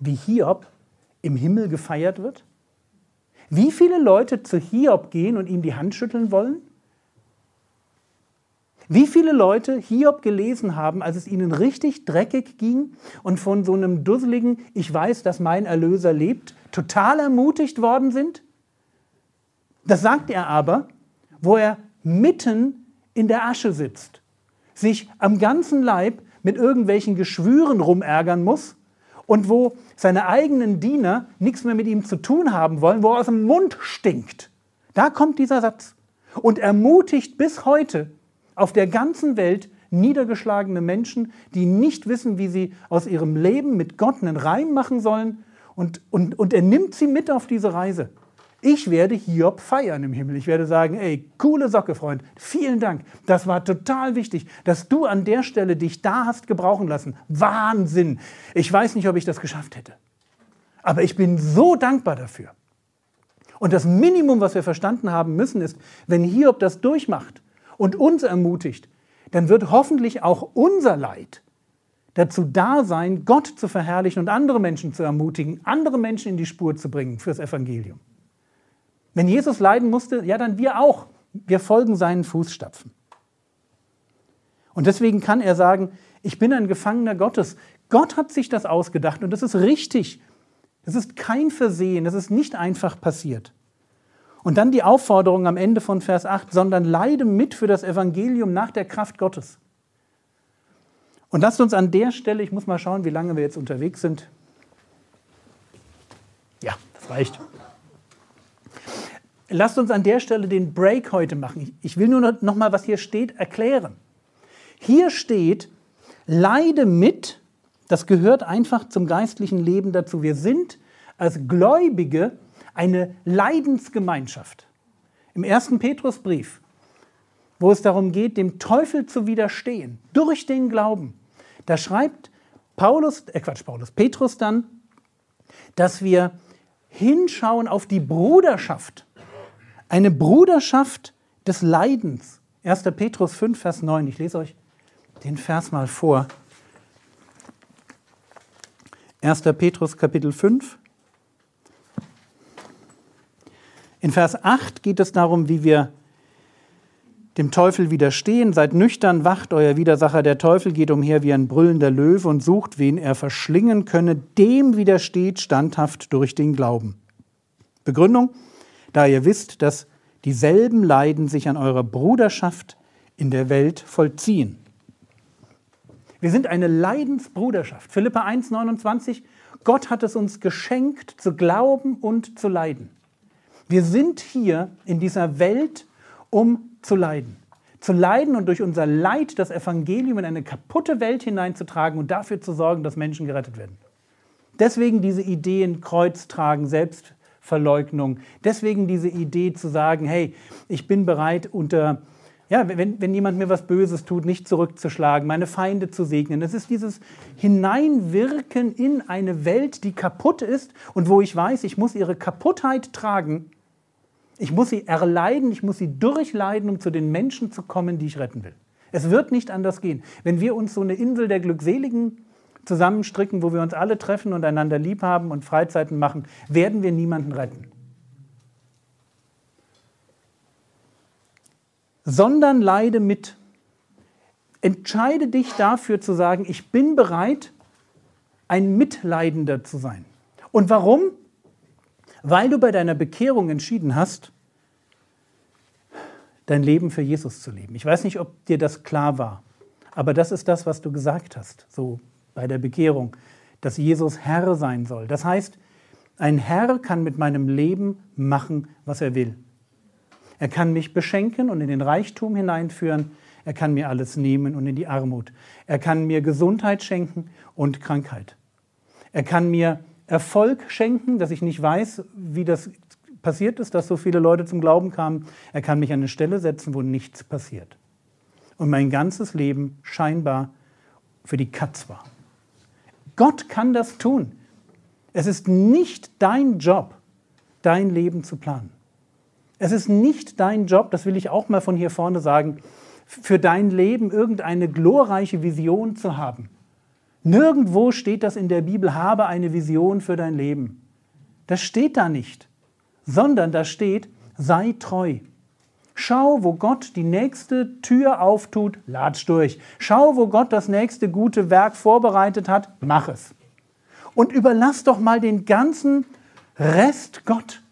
wie Hiob im Himmel gefeiert wird? Wie viele Leute zu Hiob gehen und ihm die Hand schütteln wollen? Wie viele Leute Hiob gelesen haben, als es ihnen richtig dreckig ging und von so einem dusseligen, ich weiß, dass mein Erlöser lebt, total ermutigt worden sind? Das sagt er aber, wo er mitten in der Asche sitzt, sich am ganzen Leib mit irgendwelchen Geschwüren rumärgern muss und wo seine eigenen Diener nichts mehr mit ihm zu tun haben wollen, wo er aus dem Mund stinkt. Da kommt dieser Satz und ermutigt bis heute auf der ganzen Welt niedergeschlagene Menschen, die nicht wissen, wie sie aus ihrem Leben mit Gott einen Reim machen sollen. Und, und, und er nimmt sie mit auf diese Reise. Ich werde Hiob feiern im Himmel. Ich werde sagen, ey, coole Socke, Freund. Vielen Dank. Das war total wichtig, dass du an der Stelle dich da hast gebrauchen lassen. Wahnsinn. Ich weiß nicht, ob ich das geschafft hätte. Aber ich bin so dankbar dafür. Und das Minimum, was wir verstanden haben müssen, ist, wenn Hiob das durchmacht und uns ermutigt, dann wird hoffentlich auch unser Leid dazu da sein, Gott zu verherrlichen und andere Menschen zu ermutigen, andere Menschen in die Spur zu bringen fürs Evangelium. Wenn Jesus leiden musste, ja, dann wir auch. Wir folgen seinen Fußstapfen. Und deswegen kann er sagen, ich bin ein Gefangener Gottes. Gott hat sich das ausgedacht und das ist richtig. Das ist kein Versehen, das ist nicht einfach passiert. Und dann die Aufforderung am Ende von Vers 8, sondern leide mit für das Evangelium nach der Kraft Gottes. Und lasst uns an der Stelle, ich muss mal schauen, wie lange wir jetzt unterwegs sind. Ja, das reicht. Lasst uns an der Stelle den Break heute machen. Ich will nur noch mal, was hier steht, erklären. Hier steht, leide mit, das gehört einfach zum geistlichen Leben dazu. Wir sind als Gläubige eine Leidensgemeinschaft. Im ersten Petrusbrief, wo es darum geht, dem Teufel zu widerstehen, durch den Glauben, da schreibt Paulus, äh Quatsch, Paulus, Petrus dann, dass wir hinschauen auf die Bruderschaft eine Bruderschaft des Leidens. 1. Petrus 5, Vers 9. Ich lese euch den Vers mal vor. 1. Petrus Kapitel 5. In Vers 8 geht es darum, wie wir dem Teufel widerstehen. Seid nüchtern, wacht, euer Widersacher der Teufel geht umher wie ein brüllender Löwe und sucht, wen er verschlingen könne. Dem widersteht standhaft durch den Glauben. Begründung, da ihr wisst, dass dieselben Leiden sich an eurer Bruderschaft in der Welt vollziehen. Wir sind eine Leidensbruderschaft. Philippa 1, 29. Gott hat es uns geschenkt, zu glauben und zu leiden. Wir sind hier in dieser Welt, um zu leiden. Zu leiden und durch unser Leid das Evangelium in eine kaputte Welt hineinzutragen und dafür zu sorgen, dass Menschen gerettet werden. Deswegen diese Ideen Kreuz tragen, selbst Verleugnung. Deswegen diese Idee zu sagen, hey, ich bin bereit unter, ja, wenn, wenn jemand mir was Böses tut, nicht zurückzuschlagen, meine Feinde zu segnen. Das ist dieses Hineinwirken in eine Welt, die kaputt ist und wo ich weiß, ich muss ihre Kaputtheit tragen. Ich muss sie erleiden, ich muss sie durchleiden, um zu den Menschen zu kommen, die ich retten will. Es wird nicht anders gehen. Wenn wir uns so eine Insel der Glückseligen zusammenstricken, wo wir uns alle treffen und einander lieb haben und Freizeiten machen, werden wir niemanden retten. Sondern leide mit. Entscheide dich dafür zu sagen, ich bin bereit, ein Mitleidender zu sein. Und warum? Weil du bei deiner Bekehrung entschieden hast, dein Leben für Jesus zu leben. Ich weiß nicht, ob dir das klar war, aber das ist das, was du gesagt hast, so bei der Bekehrung, dass Jesus Herr sein soll. Das heißt, ein Herr kann mit meinem Leben machen, was er will. Er kann mich beschenken und in den Reichtum hineinführen. Er kann mir alles nehmen und in die Armut. Er kann mir Gesundheit schenken und Krankheit. Er kann mir Erfolg schenken, dass ich nicht weiß, wie das passiert ist, dass so viele Leute zum Glauben kamen. Er kann mich an eine Stelle setzen, wo nichts passiert. Und mein ganzes Leben scheinbar für die Katz war. Gott kann das tun. Es ist nicht dein Job, dein Leben zu planen. Es ist nicht dein Job, das will ich auch mal von hier vorne sagen, für dein Leben irgendeine glorreiche Vision zu haben. Nirgendwo steht das in der Bibel, habe eine Vision für dein Leben. Das steht da nicht, sondern da steht, sei treu. Schau, wo Gott die nächste Tür auftut, latsch durch. Schau, wo Gott das nächste gute Werk vorbereitet hat, mach es. Und überlass doch mal den ganzen Rest Gott.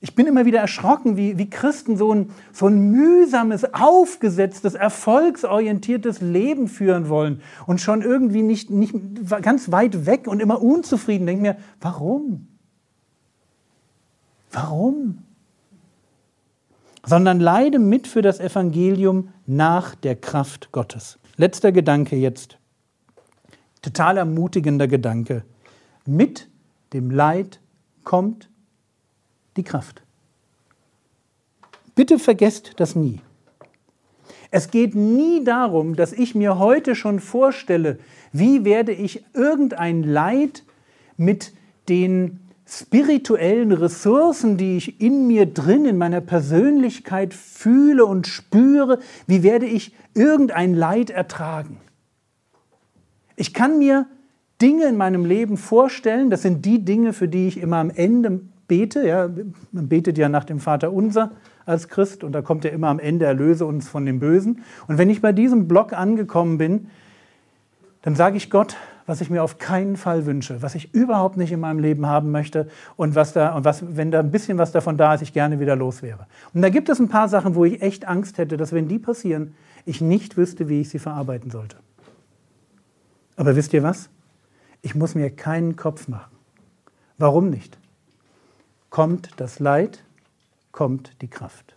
Ich bin immer wieder erschrocken, wie, wie Christen so ein, so ein mühsames, aufgesetztes, erfolgsorientiertes Leben führen wollen und schon irgendwie nicht, nicht ganz weit weg und immer unzufrieden. Denke mir, warum? Warum? Sondern leide mit für das Evangelium nach der Kraft Gottes. Letzter Gedanke jetzt. Total ermutigender Gedanke. Mit dem Leid kommt die Kraft. Bitte vergesst das nie. Es geht nie darum, dass ich mir heute schon vorstelle, wie werde ich irgendein Leid mit den spirituellen Ressourcen, die ich in mir drin, in meiner Persönlichkeit fühle und spüre, wie werde ich irgendein Leid ertragen. Ich kann mir Dinge in meinem Leben vorstellen, das sind die Dinge, für die ich immer am Ende bete. Ja, man betet ja nach dem Vater unser als Christ und da kommt ja immer am Ende, erlöse uns von dem Bösen. Und wenn ich bei diesem Block angekommen bin, dann sage ich Gott, was ich mir auf keinen Fall wünsche, was ich überhaupt nicht in meinem Leben haben möchte und was da und was, wenn da ein bisschen was davon da ist, ich gerne wieder los wäre. Und da gibt es ein paar Sachen, wo ich echt Angst hätte, dass wenn die passieren, ich nicht wüsste, wie ich sie verarbeiten sollte. Aber wisst ihr was? Ich muss mir keinen Kopf machen. Warum nicht? kommt das Leid, kommt die Kraft.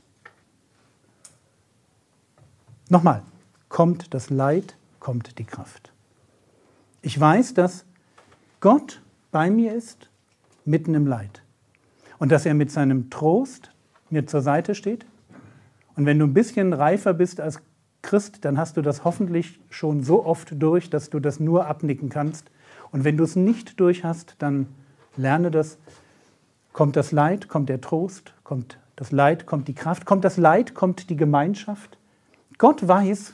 Nochmal, kommt das Leid, kommt die Kraft. Ich weiß, dass Gott bei mir ist, mitten im Leid. Und dass er mit seinem Trost mir zur Seite steht. Und wenn du ein bisschen reifer bist als Christ, dann hast du das hoffentlich schon so oft durch, dass du das nur abnicken kannst. Und wenn du es nicht durch hast, dann lerne das Kommt das Leid, kommt der Trost, kommt das Leid, kommt die Kraft, kommt das Leid, kommt die Gemeinschaft. Gott weiß,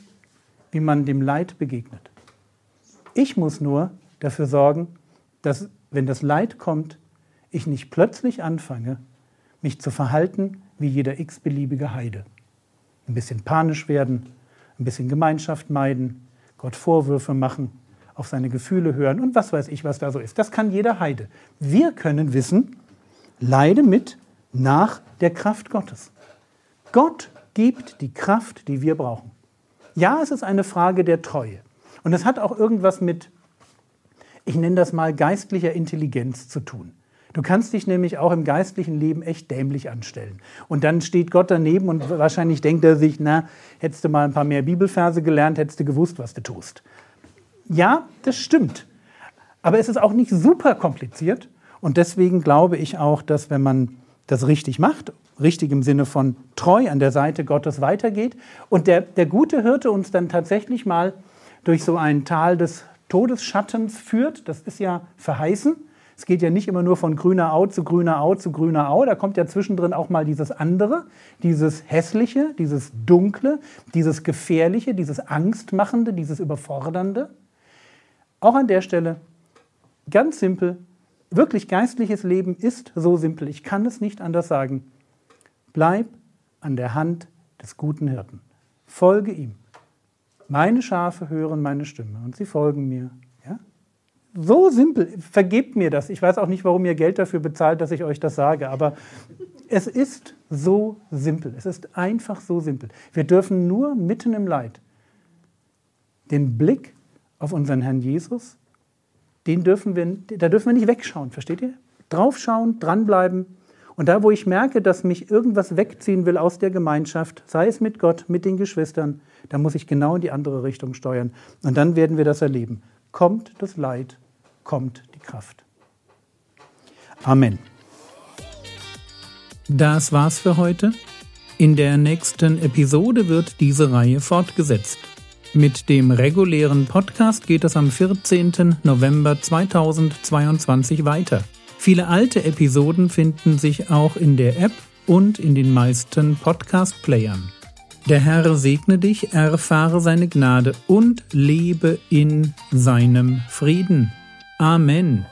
wie man dem Leid begegnet. Ich muss nur dafür sorgen, dass, wenn das Leid kommt, ich nicht plötzlich anfange, mich zu verhalten wie jeder x-beliebige Heide. Ein bisschen panisch werden, ein bisschen Gemeinschaft meiden, Gott Vorwürfe machen, auf seine Gefühle hören und was weiß ich, was da so ist. Das kann jeder Heide. Wir können wissen, leide mit nach der Kraft Gottes. Gott gibt die Kraft, die wir brauchen. Ja, es ist eine Frage der Treue. Und es hat auch irgendwas mit, ich nenne das mal, geistlicher Intelligenz zu tun. Du kannst dich nämlich auch im geistlichen Leben echt dämlich anstellen. Und dann steht Gott daneben und wahrscheinlich denkt er sich, na, hättest du mal ein paar mehr Bibelverse gelernt, hättest du gewusst, was du tust. Ja, das stimmt. Aber es ist auch nicht super kompliziert und deswegen glaube ich auch, dass wenn man das richtig macht, richtig im Sinne von treu an der Seite Gottes weitergeht und der, der gute Hirte uns dann tatsächlich mal durch so ein Tal des Todesschattens führt, das ist ja verheißen. Es geht ja nicht immer nur von grüner Au zu grüner Au zu grüner Au, da kommt ja zwischendrin auch mal dieses andere, dieses hässliche, dieses dunkle, dieses gefährliche, dieses angstmachende, dieses überfordernde. Auch an der Stelle ganz simpel, wirklich geistliches Leben ist so simpel. Ich kann es nicht anders sagen. Bleib an der Hand des guten Hirten. Folge ihm. Meine Schafe hören meine Stimme und sie folgen mir. Ja? So simpel. Vergebt mir das. Ich weiß auch nicht, warum ihr Geld dafür bezahlt, dass ich euch das sage, aber es ist so simpel. Es ist einfach so simpel. Wir dürfen nur mitten im Leid den Blick auf unseren Herrn Jesus den dürfen wir, da dürfen wir nicht wegschauen, versteht ihr? Draufschauen, dranbleiben. Und da, wo ich merke, dass mich irgendwas wegziehen will aus der Gemeinschaft, sei es mit Gott, mit den Geschwistern, da muss ich genau in die andere Richtung steuern. Und dann werden wir das erleben. Kommt das Leid, kommt die Kraft. Amen. Das war's für heute. In der nächsten Episode wird diese Reihe fortgesetzt. Mit dem regulären Podcast geht es am 14. November 2022 weiter. Viele alte Episoden finden sich auch in der App und in den meisten Podcast-Playern. Der Herr segne dich, erfahre seine Gnade und lebe in seinem Frieden. Amen.